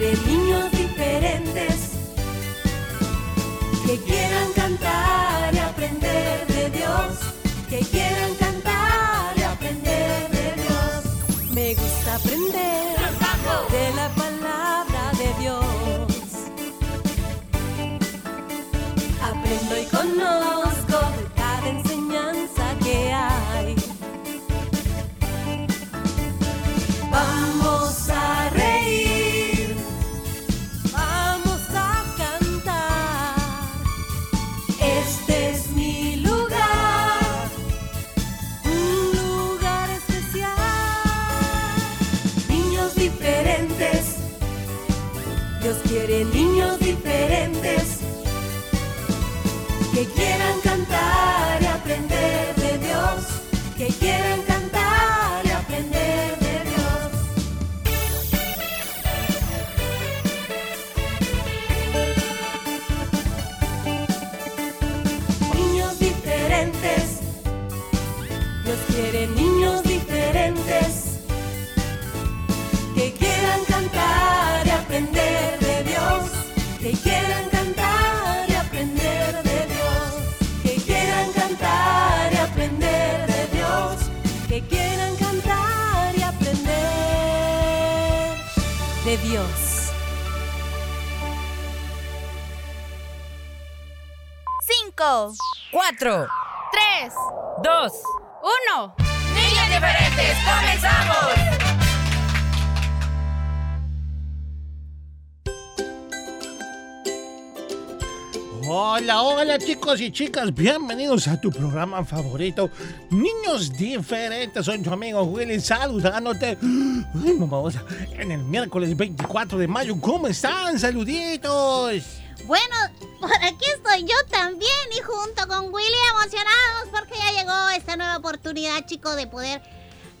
quiere niños diferentes que quieran 5, 4, 3, 2, 1. Niñas diferentes, comenzamos. Hola, hola chicos y chicas, bienvenidos a tu programa favorito, Niños Diferentes. Soy tu amigo Willy saludándote. Ay, mamá, en el miércoles 24 de mayo, ¿cómo están? Saluditos. Bueno, por aquí estoy yo también y junto con Willy emocionados porque ya llegó esta nueva oportunidad, chicos, de poder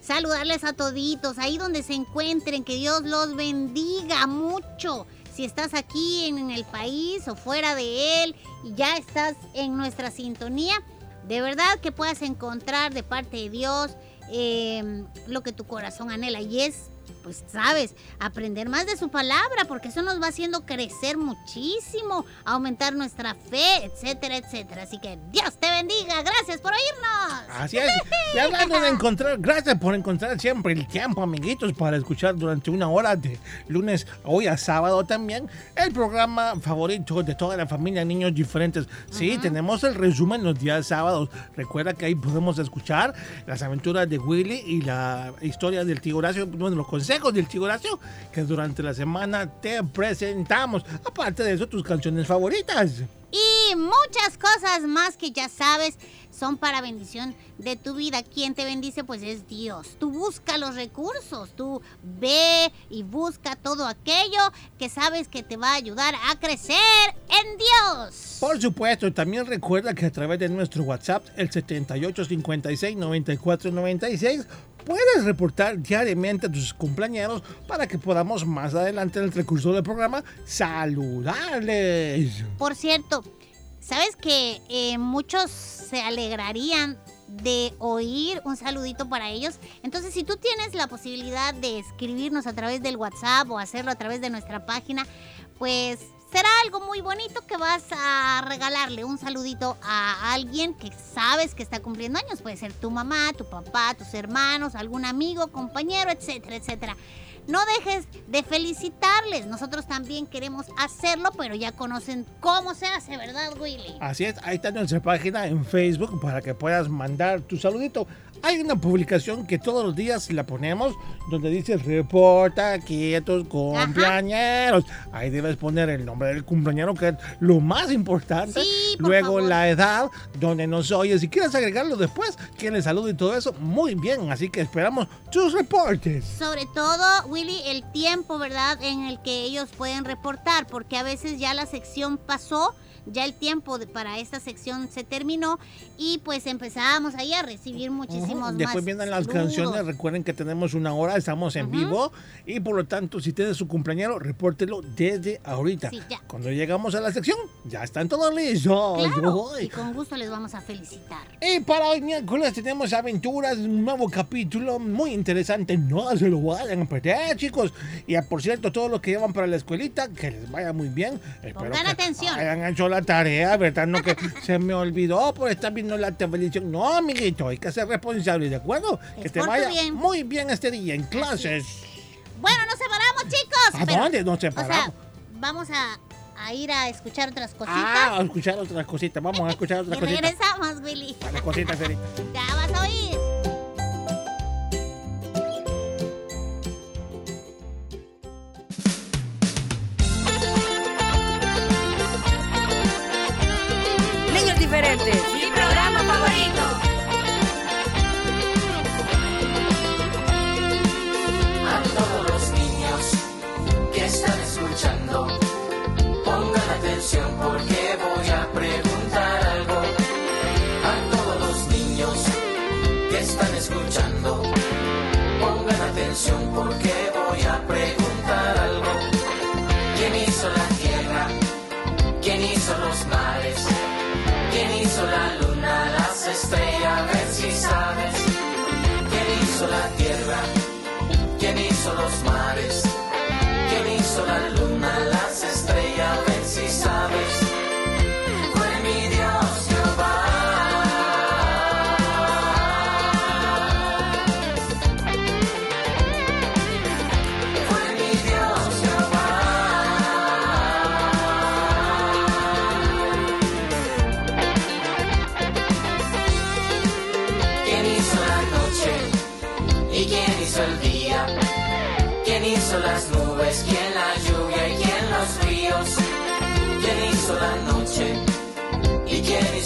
saludarles a toditos ahí donde se encuentren. Que Dios los bendiga mucho. Si estás aquí en el país o fuera de él y ya estás en nuestra sintonía, de verdad que puedas encontrar de parte de Dios eh, lo que tu corazón anhela y es pues sabes, aprender más de su palabra, porque eso nos va haciendo crecer muchísimo, aumentar nuestra fe, etcétera, etcétera. Así que Dios te bendiga, gracias por oírnos. Así es. Y hablando de encontrar, gracias por encontrar siempre el tiempo, amiguitos, para escuchar durante una hora de lunes, hoy a sábado también, el programa favorito de toda la familia Niños Diferentes. Sí, tenemos el resumen los días sábados. Recuerda que ahí podemos escuchar las aventuras de Willy y la historia del tío Horacio, bueno, los consejos del tío Horacio que durante la semana te presentamos. Aparte de eso, tus canciones favoritas. Y muchas cosas más que ya sabes son para bendición de tu vida. Quien te bendice pues es Dios. Tú busca los recursos, tú ve y busca todo aquello que sabes que te va a ayudar a crecer en Dios. Por supuesto, también recuerda que a través de nuestro WhatsApp, el 7856-9496, puedes reportar diariamente a tus cumpleaños para que podamos más adelante en el recurso del programa saludarles. Por cierto, ¿sabes que eh, muchos se alegrarían de oír un saludito para ellos? Entonces, si tú tienes la posibilidad de escribirnos a través del WhatsApp o hacerlo a través de nuestra página, pues será algo muy bonito que vas a regalarle un saludito a alguien que sabes que está cumpliendo años. Puede ser tu mamá, tu papá, tus hermanos, algún amigo, compañero, etcétera, etcétera. No dejes de felicitarles. Nosotros también queremos hacerlo, pero ya conocen cómo se hace, ¿verdad, Willy? Así es, ahí está nuestra página en Facebook para que puedas mandar tu saludito. Hay una publicación que todos los días la ponemos donde dice reporta aquí a tus cumpleañeros. Ahí debes poner el nombre del cumpleañero que es lo más importante. Sí, Luego favor. la edad, donde nos oyes. Si quieres agregarlo después, quién le y todo eso, muy bien. Así que esperamos tus reportes. Sobre todo, Willy, el tiempo, ¿verdad? En el que ellos pueden reportar, porque a veces ya la sección pasó, ya el tiempo de- para esta sección se terminó y pues empezábamos ahí a recibir muchísimos decimos Después más vienen las rudos. canciones. Recuerden que tenemos una hora, estamos en vivo. Y por lo tanto, si tiene su cumpleañero, repórtelo desde ahorita. Sí. Cuando llegamos a la sección, ya están todos listos. Claro, y con gusto les vamos a felicitar. Y para hoy miércoles tenemos aventuras, un nuevo capítulo muy interesante. No se lo vayan a perder, chicos. Y por cierto, todos los que llevan para la escuelita, que les vaya muy bien. Espero Pongan que atención. Hayan hecho la tarea, ¿verdad? No que se me olvidó por estar viendo la televisión. No, amiguito, hay que ser responsable, ¿de acuerdo? Que te vaya bien. muy bien este día en clases. Bueno, nos separamos, chicos. ¿A pero- dónde nos O sea, separamos? vamos a, a ir a escuchar otras cositas. Ah, a escuchar otras cositas. Vamos a escuchar y otras cositas. regresamos, Willy. Las cositas, Cerita. Ya vas a oír. Mi programa favorito. A todos los niños que están escuchando, pongan atención porque voy a preguntar algo. A todos los niños que están escuchando, pongan atención porque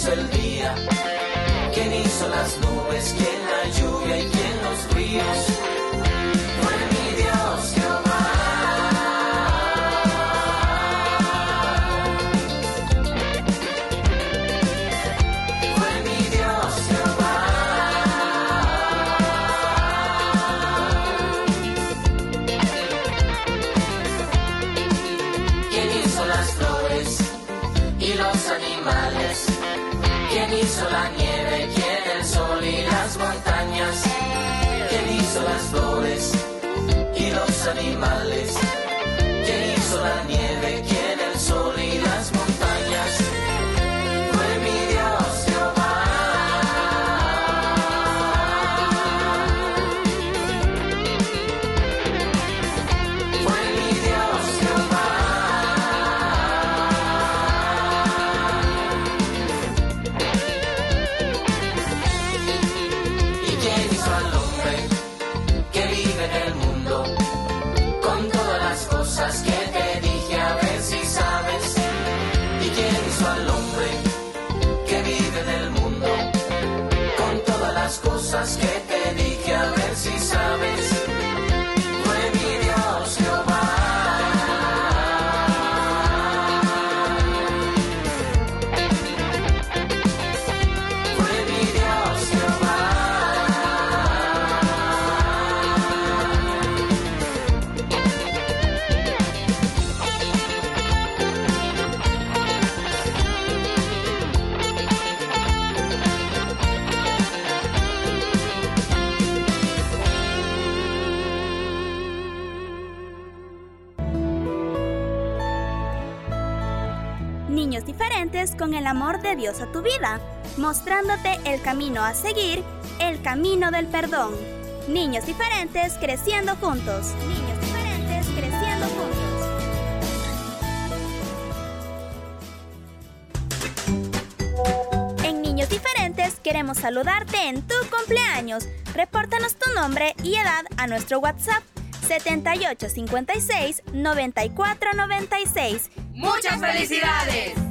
hizo el día? ¿Quién hizo las nubes? ¿Quién la lluvia? ¿Y quién los ríos? A tu vida, mostrándote el camino a seguir, el camino del perdón. Niños diferentes creciendo juntos. Niños diferentes creciendo juntos. En Niños Diferentes queremos saludarte en tu cumpleaños. Repórtanos tu nombre y edad a nuestro WhatsApp 7856 9496. ¡Muchas felicidades!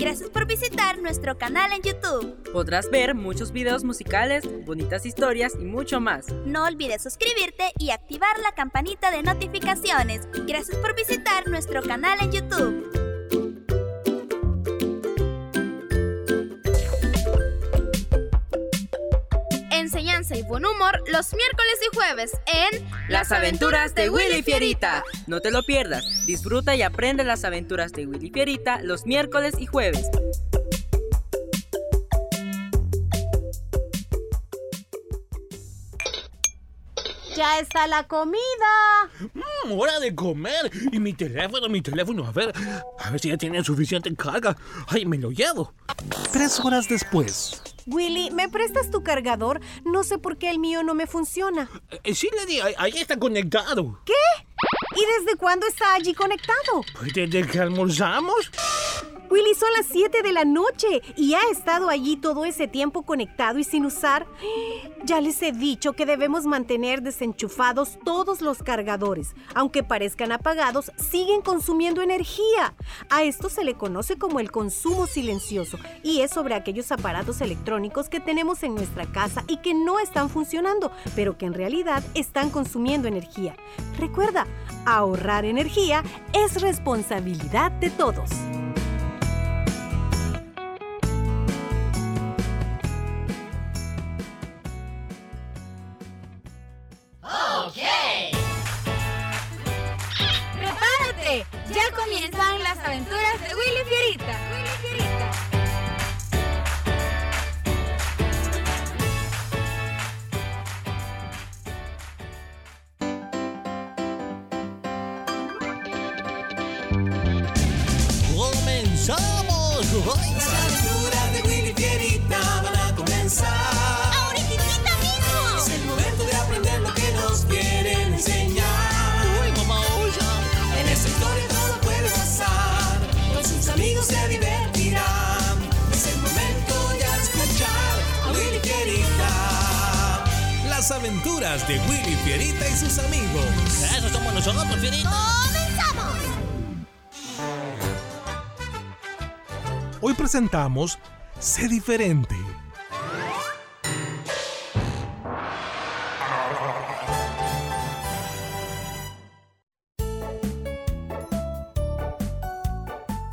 Gracias por visitar nuestro canal en YouTube. Podrás ver muchos videos musicales, bonitas historias y mucho más. No olvides suscribirte y activar la campanita de notificaciones. Gracias por visitar nuestro canal en YouTube. Risa y buen humor los miércoles y jueves en Las aventuras de Willy Fierita. No te lo pierdas. Disfruta y aprende las aventuras de Willy Fierita los miércoles y jueves. Ya está la comida. Mm, hora de comer. Y mi teléfono, mi teléfono. A ver, a ver si ya tiene suficiente carga. Ay, me lo llevo. Tres horas después. Willy, ¿me prestas tu cargador? No sé por qué el mío no me funciona. Eh, sí, Lady, ahí, está conectado. ¿Qué? ¿Y desde cuándo está allí conectado? Pues desde que almorzamos. Willy, son las 7 de la noche y ha estado allí todo ese tiempo conectado y sin usar. Ya les he dicho que debemos mantener desenchufados todos los cargadores. Aunque parezcan apagados, siguen consumiendo energía. A esto se le conoce como el consumo silencioso y es sobre aquellos aparatos electrónicos que tenemos en nuestra casa y que no están funcionando, pero que en realidad están consumiendo energía. Recuerda, ahorrar energía es responsabilidad de todos. ¡Prepárate! Ya comienzan las aventuras de Willy Fierita. Willy Fierita. ¡Comenzamos! Aventuras de Willy Fierita y sus amigos. Eso somos nosotros, Fierita. ¡Comenzamos! Hoy presentamos Sé diferente.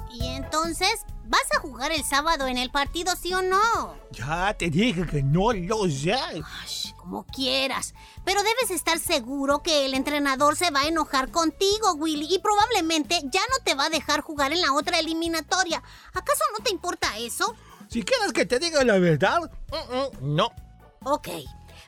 Y entonces, ¿vas a jugar el sábado en el partido, sí o no? Ya te dije que no lo sé. Como quieras. Pero debes estar seguro que el entrenador se va a enojar contigo, Willy, y probablemente ya no te va a dejar jugar en la otra eliminatoria. ¿Acaso no te importa eso? Si quieres que te diga la verdad, mm, no. Ok.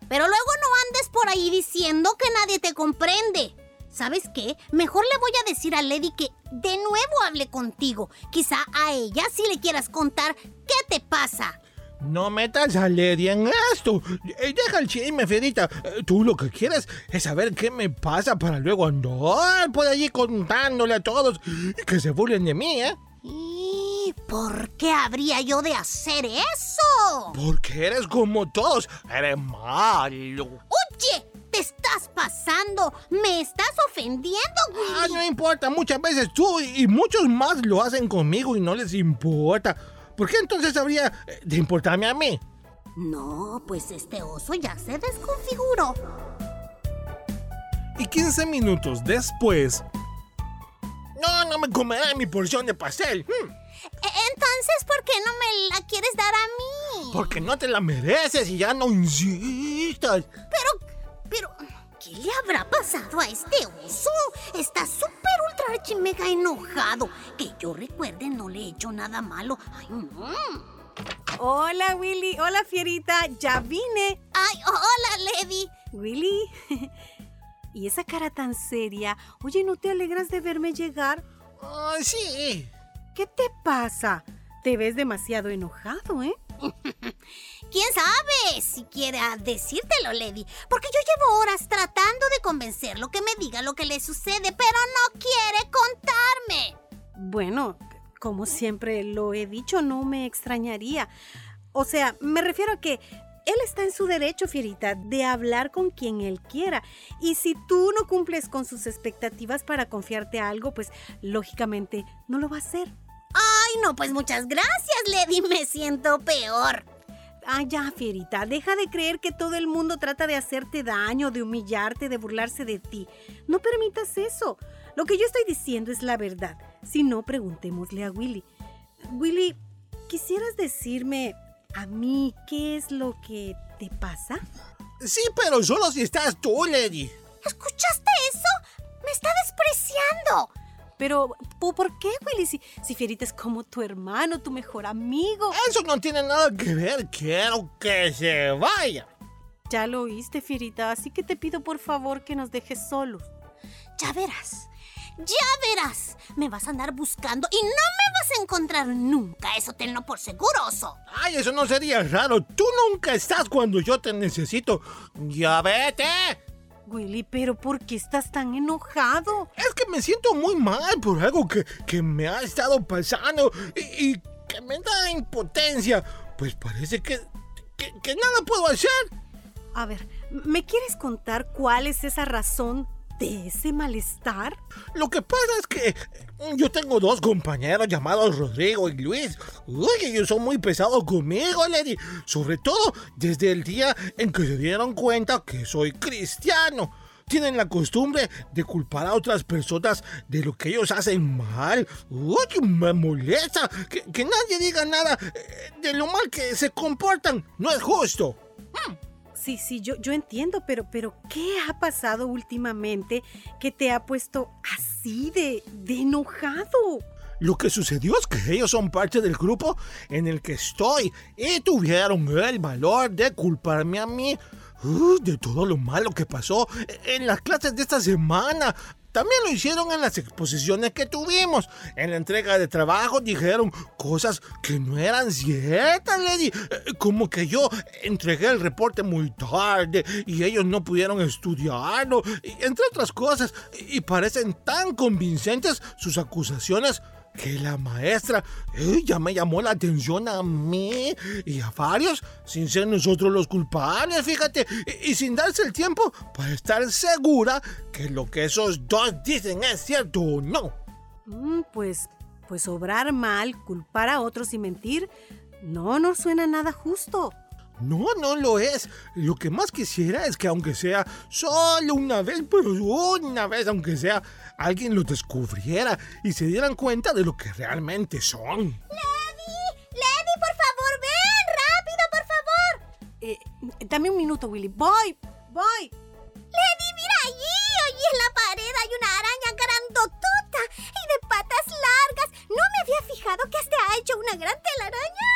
Pero luego no andes por ahí diciendo que nadie te comprende. ¿Sabes qué? Mejor le voy a decir a Lady que de nuevo hable contigo. Quizá a ella sí le quieras contar qué te pasa. No metas a Lady en esto. Eh, Deja el chisme, Fierita. Eh, Tú lo que quieres es saber qué me pasa para luego andar por allí contándole a todos y que se burlen de mí, ¿eh? ¿Y por qué habría yo de hacer eso? Porque eres como todos. Eres malo. Oye, te estás pasando. Me estás ofendiendo, Ah, Willy. no importa. Muchas veces tú y muchos más lo hacen conmigo y no les importa. ¿Por qué entonces habría eh, de importarme a mí? No, pues este oso ya se desconfiguró. Y 15 minutos después, No, no me comeré mi porción de pastel. Hmm, E- Entonces, ¿por qué no me la quieres dar a mí? Porque no te la mereces y ya no insistas. Pero, pero, ¿qué le habrá pasado a este oso? Está súper ultra archi mega enojado. Que yo recuerde, no le he hecho nada malo. Ay, no. Hola Willy, hola Fierita, ya vine. Ay, hola, Lady. Willy, ¿y esa cara tan seria? Oye, ¿no te alegras de verme llegar? Ah, sí. ¿Qué te pasa? Te ves demasiado enojado, ¿eh? ¿Quién sabe si quiere decírtelo, Lady? Porque yo llevo horas tratando de convencerlo que me diga lo que le sucede, pero no quiere contarme. Bueno, como siempre lo he dicho, no me extrañaría. O sea, me refiero a que él está en su derecho, Fierita, de hablar con quien él quiera. Y si tú no cumples con sus expectativas para confiarte algo, pues lógicamente no lo va a hacer. Ay, no, pues muchas gracias, Lady. Me siento peor. Ah, ya, Fierita, deja de creer que todo el mundo trata de hacerte daño, de humillarte, de burlarse de ti. No permitas eso. Lo que yo estoy diciendo es la verdad. Si no, preguntémosle a Willy. Willy, ¿quisieras decirme a mí qué es lo que te pasa? Sí, pero solo si estás tú, Lady. ¿Escuchaste eso? ¡Me está despreciando! Pero, ¿por qué, Willy? Si, si Fierita es como tu hermano, tu mejor amigo. Eso no tiene nada que ver. Quiero que se vaya. Ya lo oíste, Fierita, así que te pido por favor que nos dejes solos. Ya verás. Ya verás, me vas a andar buscando y no me vas a encontrar nunca, eso tenlo por seguroso. Ay, eso no sería raro. Tú nunca estás cuando yo te necesito. Ya vete. Willy, pero ¿por qué estás tan enojado? Es que me siento muy mal por algo que, que me ha estado pasando y, y, que me da impotencia. Pues parece que, que, que nada puedo hacer. A ver, ¿me quieres contar cuál es esa razón de ese malestar? Lo que pasa es que yo tengo dos compañeros llamados Rodrigo y Luis. Uy, ellos son muy pesados conmigo, Lady. Sobre todo desde el día en que se dieron cuenta que soy cristiano. Tienen la costumbre de culpar a otras personas de lo que ellos hacen mal. Uy, me molesta que, que nadie diga nada eh, de lo mal que se comportan. No es justo. Mm. Sí, sí, yo, yo entiendo, pero, pero ¿qué ha pasado últimamente que te ha puesto así de, enojado? Lo que sucedió es que ellos son parte del grupo en el que estoy y tuvieron el valor de culparme a mí uh, de todo lo malo que pasó en las clases de esta semana. También lo hicieron en las exposiciones que tuvimos. En la entrega de trabajo dijeron cosas que no eran ciertas, Lady. Eh, como que yo entregué el reporte muy tarde y ellos no pudieron estudiarlo, entre otras cosas. Y parecen tan convincentes sus acusaciones que la maestra ya me llamó la atención a mí y a varios sin ser nosotros los culpables, fíjate, y, y, sin darse el tiempo para estar segura que lo que esos dos dicen es cierto o no. Mm, pues, pues obrar mal, culpar a otros y mentir, no nos suena nada justo. No, no lo es. Lo que más quisiera es que aunque sea solo una vez, pero una vez, aunque sea, alguien lo descubriera y se dieran cuenta de lo que realmente son. ¡Lady! ¡Lady, por favor, ven! ¡Rápido, por favor! Eh, dame un minuto, Willy. Voy, voy. Lady, mira allí. Allí en la pared hay una araña grandotota y de patas largas. No me había fijado que hasta ha hecho una gran telaraña.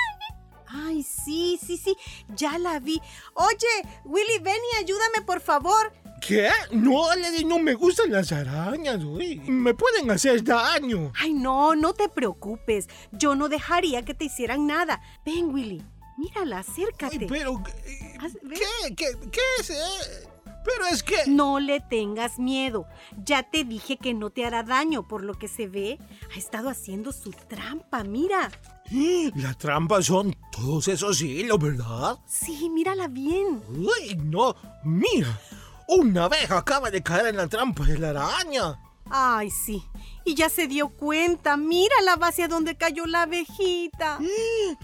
Ay, sí, sí, sí, ya la vi. Oye, Willy, ven y ayúdame, por favor. ¿Qué? No, Lady, no me gustan las arañas, uy. Me pueden hacer daño. Ay, no, no te preocupes. Yo no dejaría que te hicieran nada. Ven, Willy, mírala, acércate. Ay, pero, ¿qué? ¿Qué, qué es? Eh? Pero es que... No le tengas miedo. Ya te dije que no te hará daño. Por lo que se ve, ha estado haciendo su trampa. Mira. La trampa son todos esos hilos, ¿verdad? Sí, mírala bien. Uy, no. Mira. Una abeja acaba de caer en la trampa de la araña. Ay, sí. Y ya se dio cuenta. Mira la base donde cayó la abejita.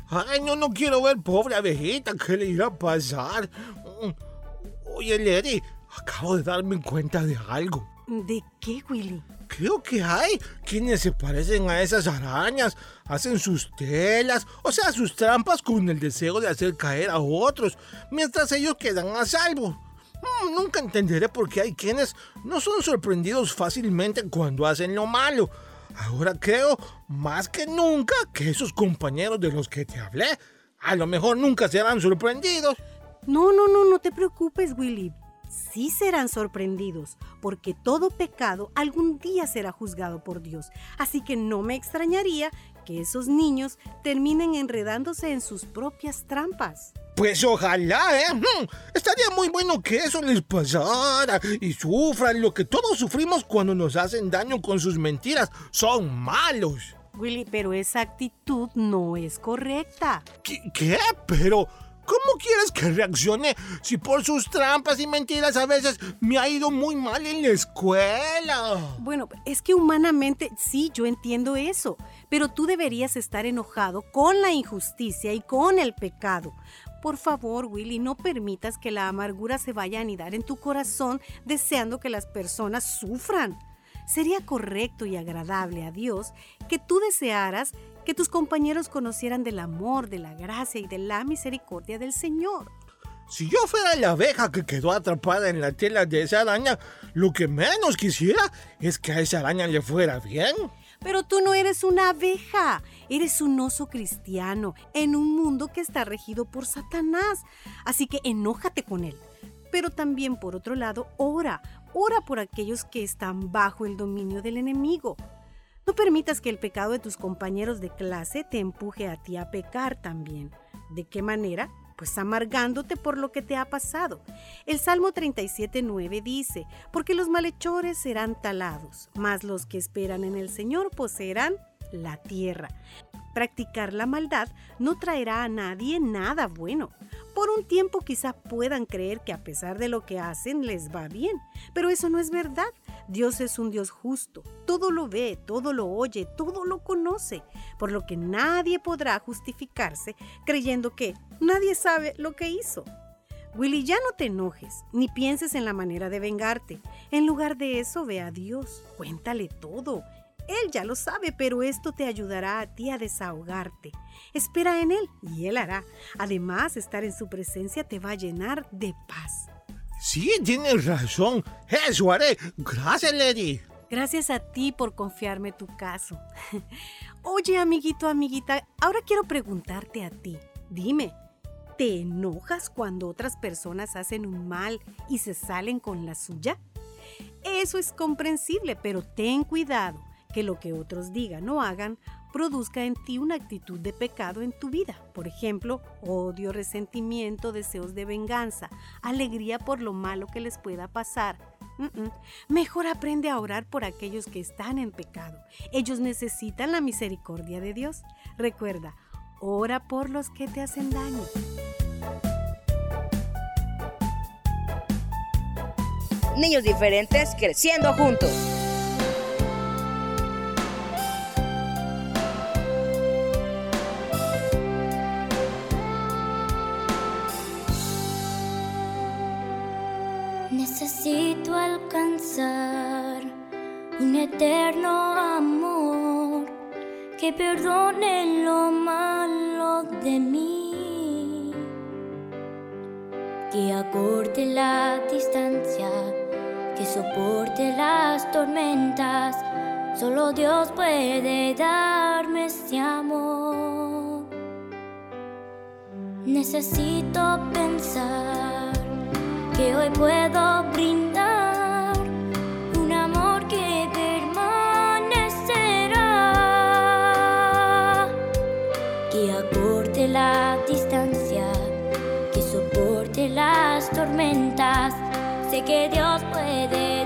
Ay, no, no quiero ver pobre abejita. ¿Qué le irá a pasar? Oye, Lady, acabo de darme cuenta de algo. ¿De qué, Willy? Creo que hay quienes se parecen a esas arañas, hacen sus telas, o sea, sus trampas con el deseo de hacer caer a otros, mientras ellos quedan a salvo. Mm, nunca entenderé por qué hay quienes no son sorprendidos fácilmente cuando hacen lo malo. Ahora creo, más que nunca, que esos compañeros de los que te hablé, a lo mejor nunca serán sorprendidos. No, no, no, no te preocupes, Willy. Sí serán sorprendidos, porque todo pecado algún día será juzgado por Dios. Así que no me extrañaría que esos niños terminen enredándose en sus propias trampas. Pues ojalá, ¿eh? Estaría muy bueno que eso les pasara y sufran lo que todos sufrimos cuando nos hacen daño con sus mentiras. Son malos. Willy, pero esa actitud no es correcta. ¿Qué? qué? Pero... ¿Cómo quieres que reaccione si por sus trampas y mentiras a veces me ha ido muy mal en la escuela? Bueno, es que humanamente sí, yo entiendo eso, pero tú deberías estar enojado con la injusticia y con el pecado. Por favor, Willy, no permitas que la amargura se vaya a anidar en tu corazón deseando que las personas sufran. Sería correcto y agradable a Dios que tú desearas que tus compañeros conocieran del amor, de la gracia y de la misericordia del Señor. Si yo fuera la abeja que quedó atrapada en la tela de esa araña, lo que menos quisiera es que a esa araña le fuera bien. Pero tú no eres una abeja, eres un oso cristiano en un mundo que está regido por Satanás. Así que enójate con él. Pero también, por otro lado, ora, ora por aquellos que están bajo el dominio del enemigo. No permitas que el pecado de tus compañeros de clase te empuje a ti a pecar también. ¿De qué manera? Pues amargándote por lo que te ha pasado. El Salmo 37.9 dice, porque los malhechores serán talados, mas los que esperan en el Señor poseerán la tierra. Practicar la maldad no traerá a nadie nada bueno. Por un tiempo quizá puedan creer que a pesar de lo que hacen les va bien, pero eso no es verdad. Dios es un Dios justo, todo lo ve, todo lo oye, todo lo conoce, por lo que nadie podrá justificarse creyendo que nadie sabe lo que hizo. Willy, ya no te enojes, ni pienses en la manera de vengarte. En lugar de eso, ve a Dios, cuéntale todo. Él ya lo sabe, pero esto te ayudará a ti a desahogarte. Espera en Él y Él hará. Además, estar en su presencia te va a llenar de paz. Sí, tienes razón. Eso haré. Gracias, Lady. Gracias a ti por confiarme tu caso. Oye, amiguito, amiguita, ahora quiero preguntarte a ti. Dime, ¿te enojas cuando otras personas hacen un mal y se salen con la suya? Eso es comprensible, pero ten cuidado que lo que otros digan o hagan produzca en ti una actitud de pecado en tu vida. Por ejemplo, odio, resentimiento, deseos de venganza, alegría por lo malo que les pueda pasar. Mejor aprende a orar por aquellos que están en pecado. Ellos necesitan la misericordia de Dios. Recuerda, ora por los que te hacen daño. Niños diferentes creciendo juntos. Necesito alcanzar un eterno amor que perdone lo malo de mí, que acorte la distancia, que soporte las tormentas. Solo Dios puede darme ese amor. Necesito pensar que hoy puedo brindar que Dios puede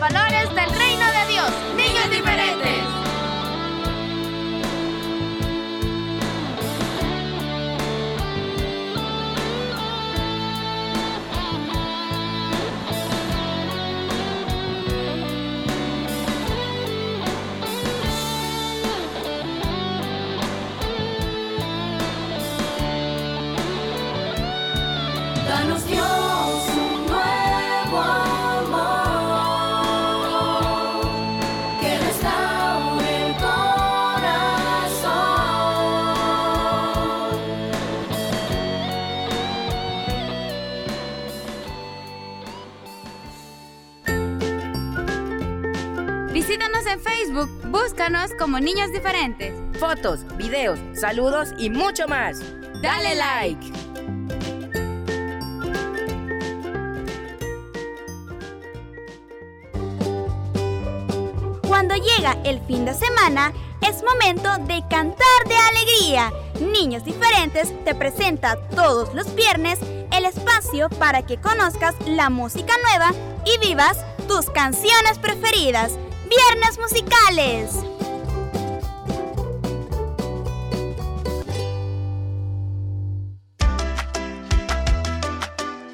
valores Búscanos como Niños Diferentes. Fotos, videos, saludos y mucho más. Dale like. Cuando llega el fin de semana, es momento de cantar de alegría. Niños Diferentes te presenta todos los viernes el espacio para que conozcas la música nueva y vivas tus canciones preferidas. Viernes Musicales.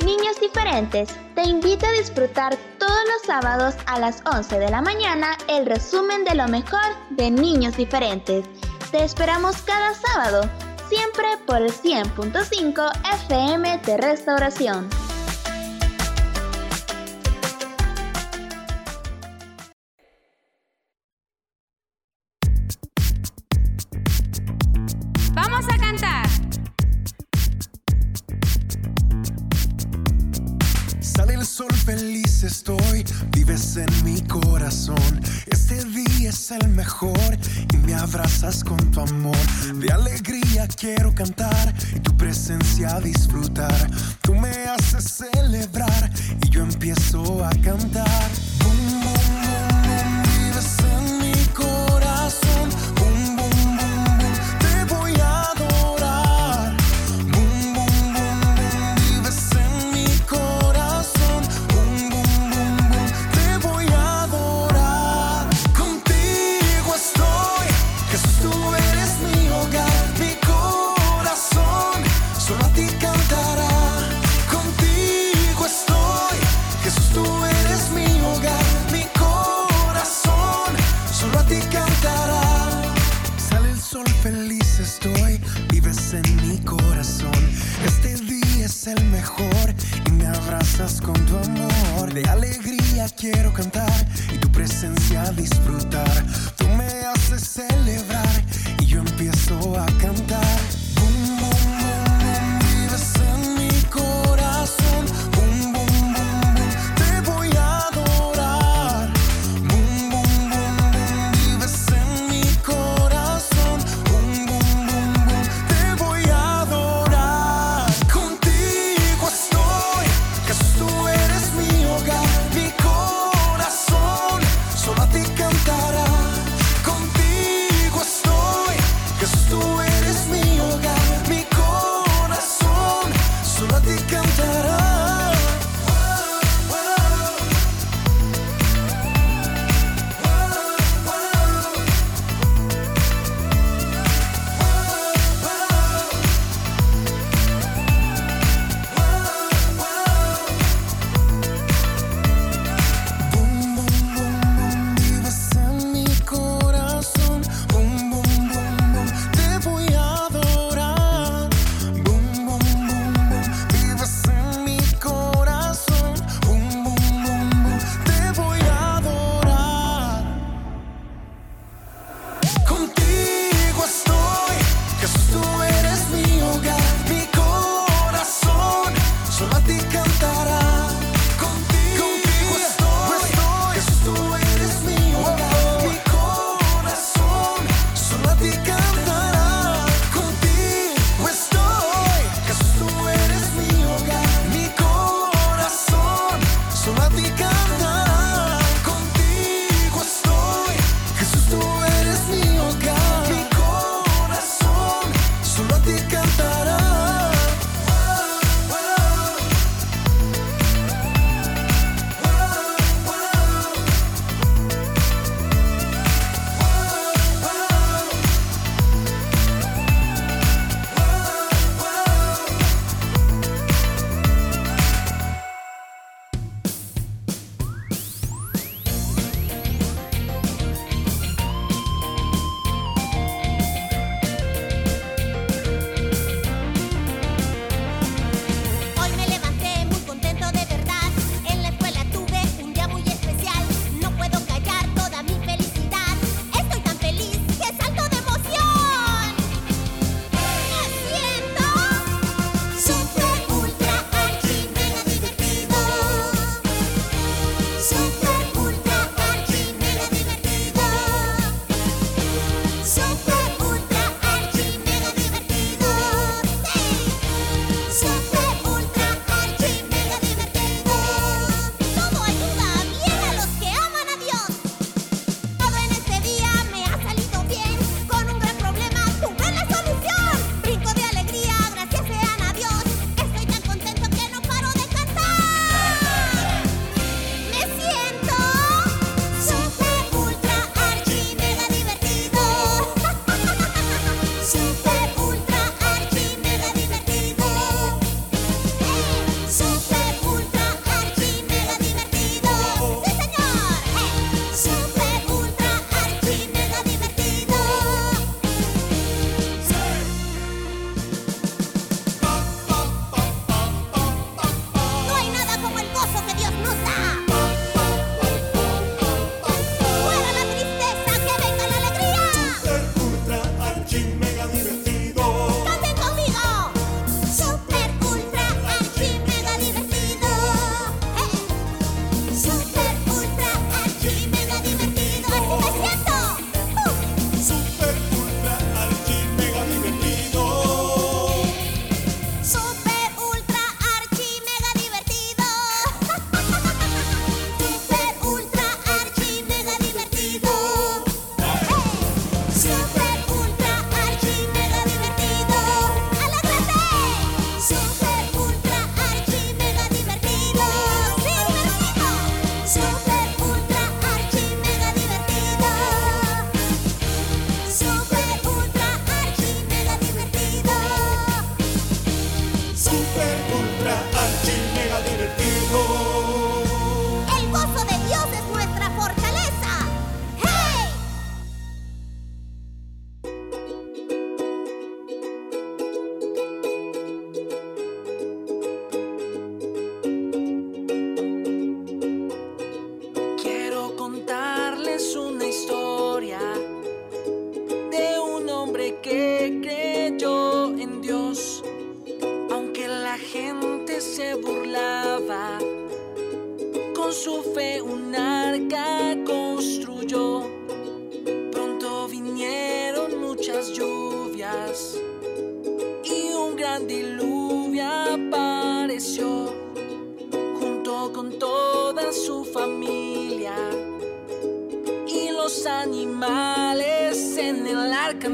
Niños diferentes, te invito a disfrutar todos los sábados a las 11 de la mañana el resumen de lo mejor de Niños diferentes. Te esperamos cada sábado, siempre por el 100.5 FM de Restauración. estoy, vives en mi corazón. Este día es el mejor y me abrazas con tu amor. De alegría quiero cantar y tu presencia disfrutar. Tú me haces celebrar y yo empiezo a cantar. quiero cantar y tu presencia disfrutar. Tú me haces celebrar. con su fe un arca construyó. Pronto vinieron muchas lluvias y un gran diluvio apareció junto con toda su familia y los animales en el arca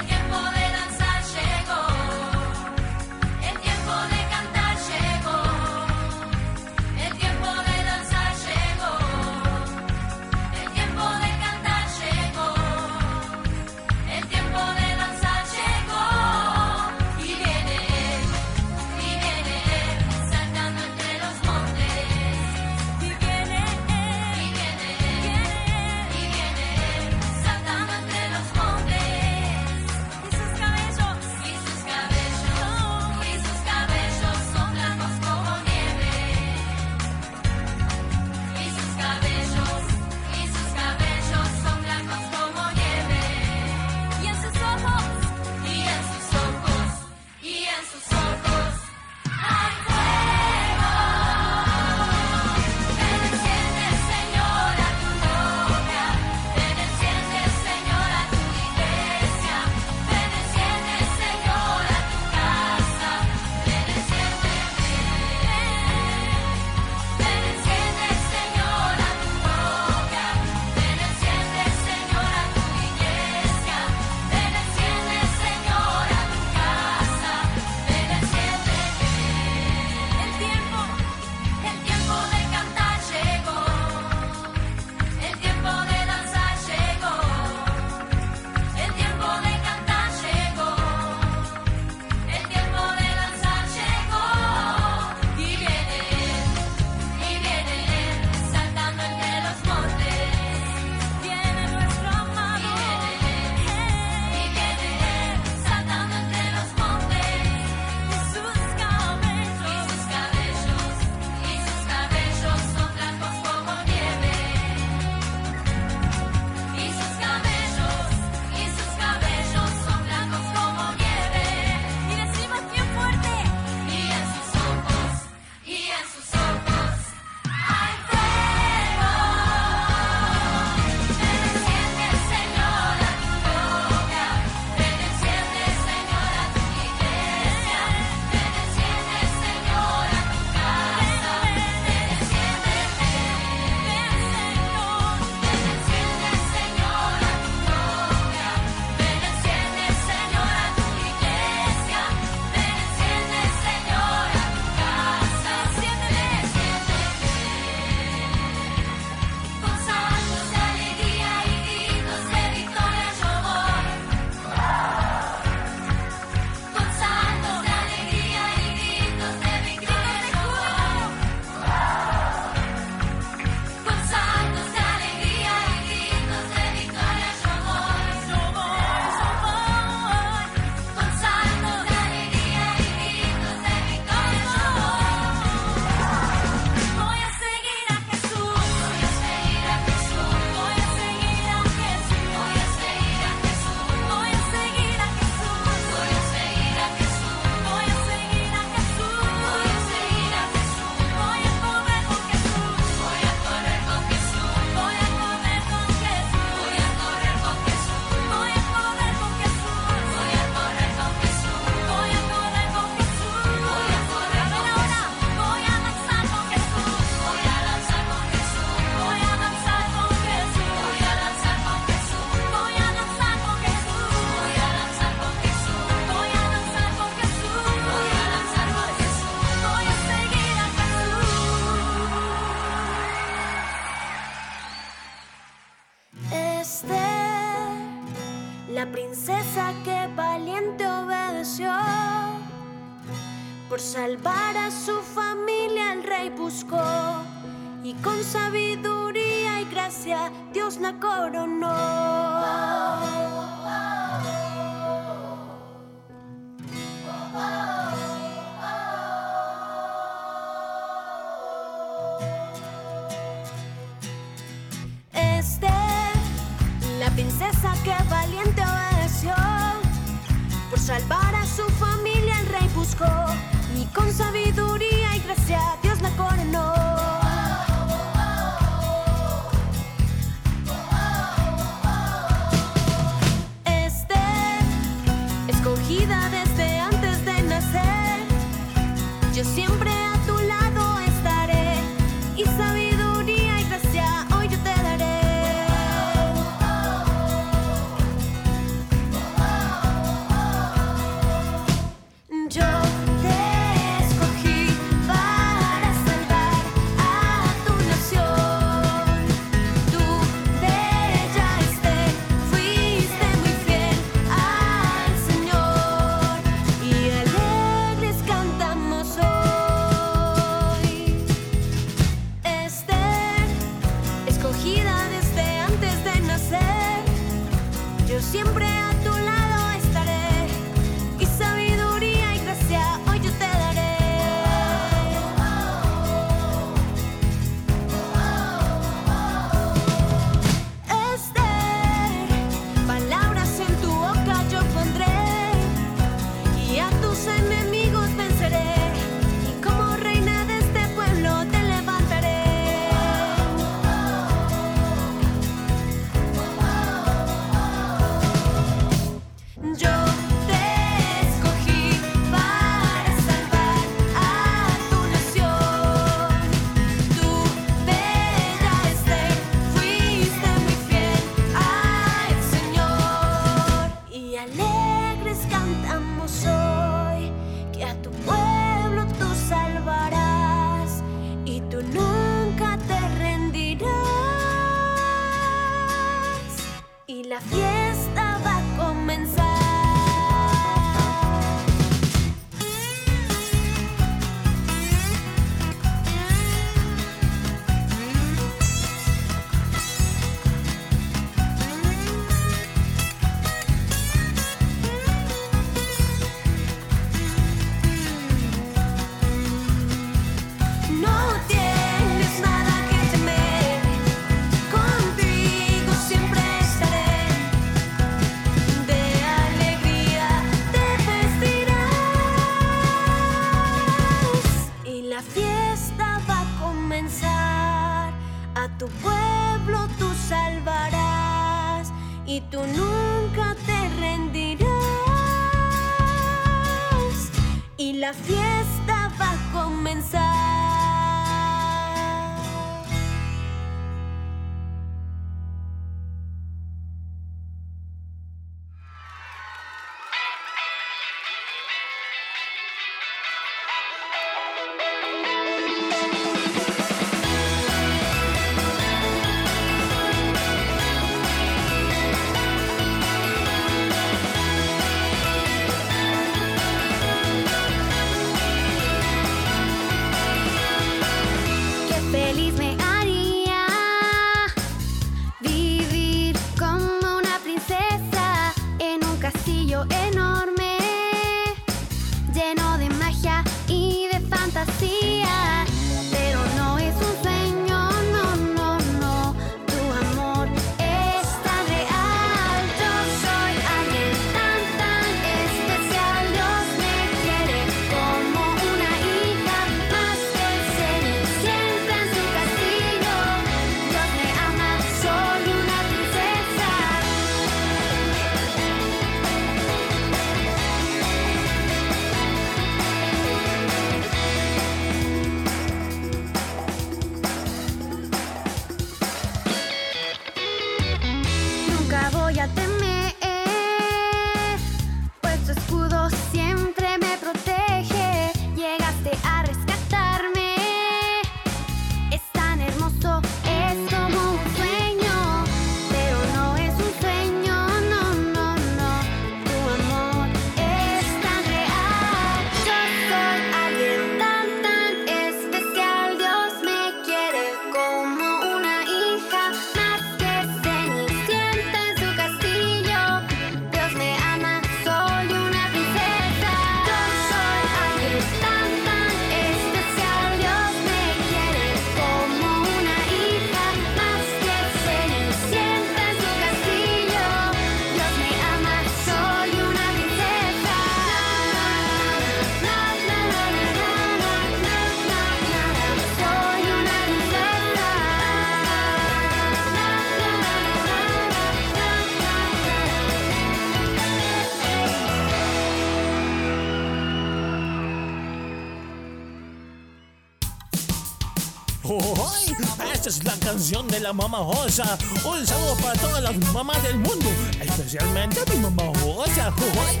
canción de la mamá Osa. Un saludo para todas las mamás del mundo, especialmente mi mamá Osa. ¡Ay!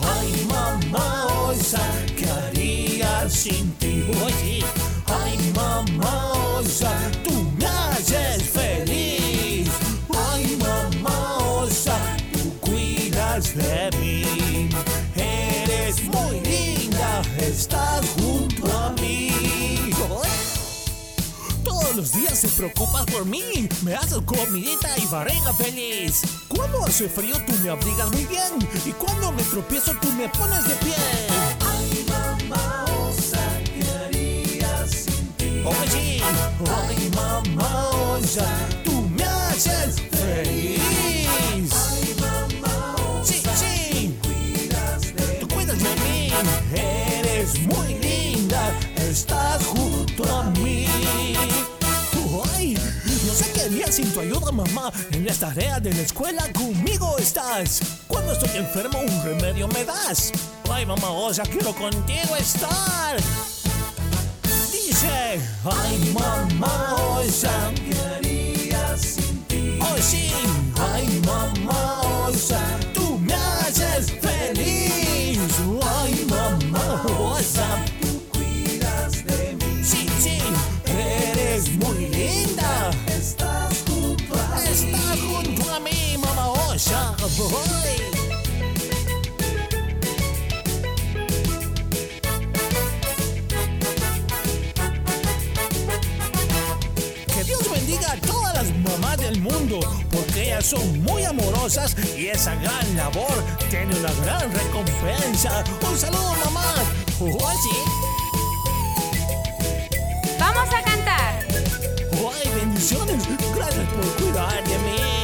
Ay, mamá Osa, ¿qué haría sin ti? Oye, ay, mamá Osa, tú me haces feliz. Ay, mamá Osa, tú cuidas de mí. Eres muy linda, estás Todos los días te preocupas por mí. Me haces comidita y barriga feliz. Cuando hace frío tú me abrigas muy bien. Y cuando me tropiezo tú me pones de pie. Ay, mamá, osa, ¿qué haría sin ti? Oye, ay, mamá, osa, tú me haces feliz. Ay, mamá, sí, sí. Tú cuidas de mí. Eres muy linda. Estás junto a mí. Sé qué haría sin tu ayuda, mamá. En las tareas de la escuela conmigo estás. Cuando estoy enfermo, un remedio me das. Ay, mamá, osa, quiero contigo estar. Dice, ay, mamá, osa, ¿qué haría sin ti? Oh, sí, ay, mamá, osa, tú me haces feliz. Ay, mamá, tú Que Dios bendiga a todas las mamás del mundo, porque ellas son muy amorosas y esa gran labor tiene una gran recompensa. Un saludo, mamá. Oh, sí. Vamos a cantar. ¡Ay, bendiciones! Gracias por cuidar de mí.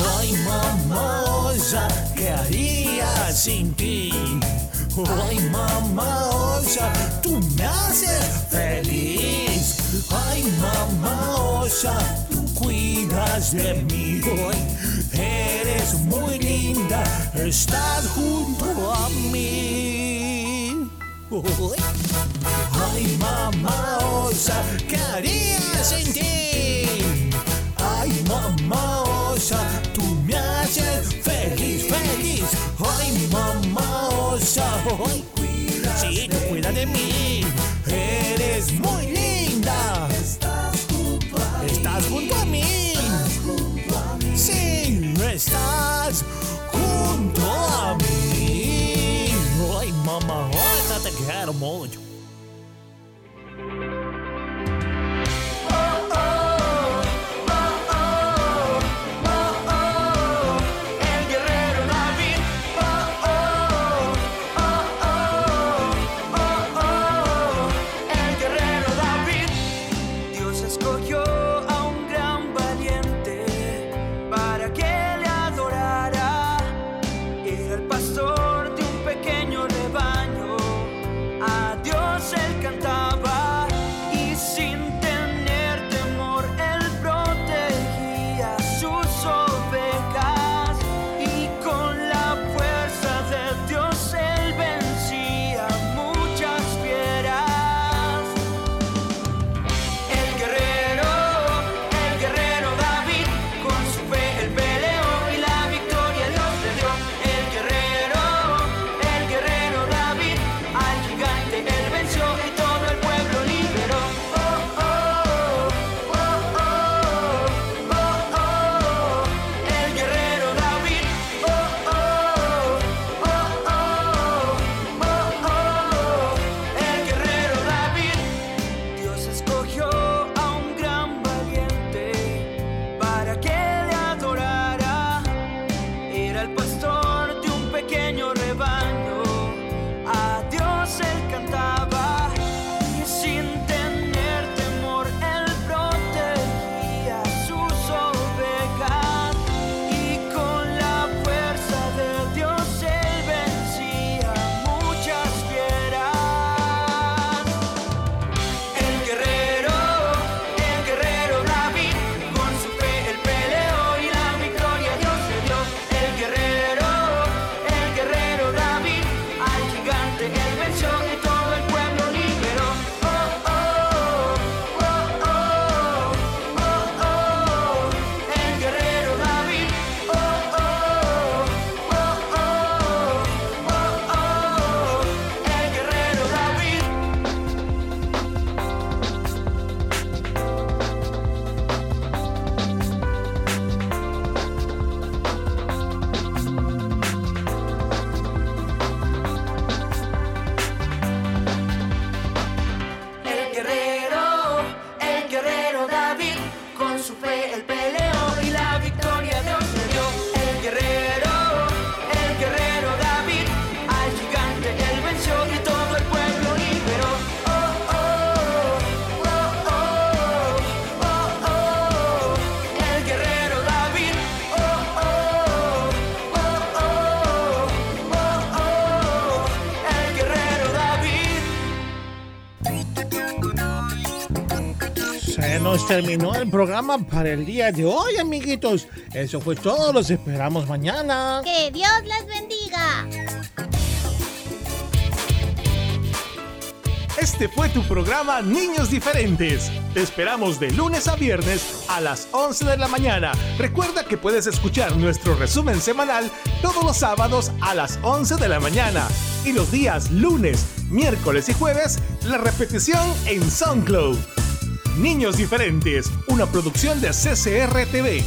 ¡Ay, mamá osa! ¿Qué haría sin ti? ¡Ay, mamá osa! ¡Tú me haces feliz! ¡Ay, mamá osa! ¡Tú cuidas de mí! ¡Ay, eres muy linda! ¡Estás junto a mí! ¡Ay! Ay, mamá osa, ¿qué ay, sí, tú cuida de mí. Eres muy linda. Estás junto a mí. Estás junto a mí. Sí, estás junto a mí. Ay, mamá osa, te quiero mucho. El pastor terminó el programa para el día de hoy, amiguitos. Eso fue todo, los esperamos mañana. Que Dios les bendiga. Este fue tu programa Niños Diferentes. Te esperamos de lunes a viernes a las 11 de la mañana. Recuerda que puedes escuchar nuestro resumen semanal todos los sábados a las 11 de la mañana. Y los días lunes, miércoles y jueves, la repetición en SoundCloud. Niños Diferentes, una producción de CCR TV.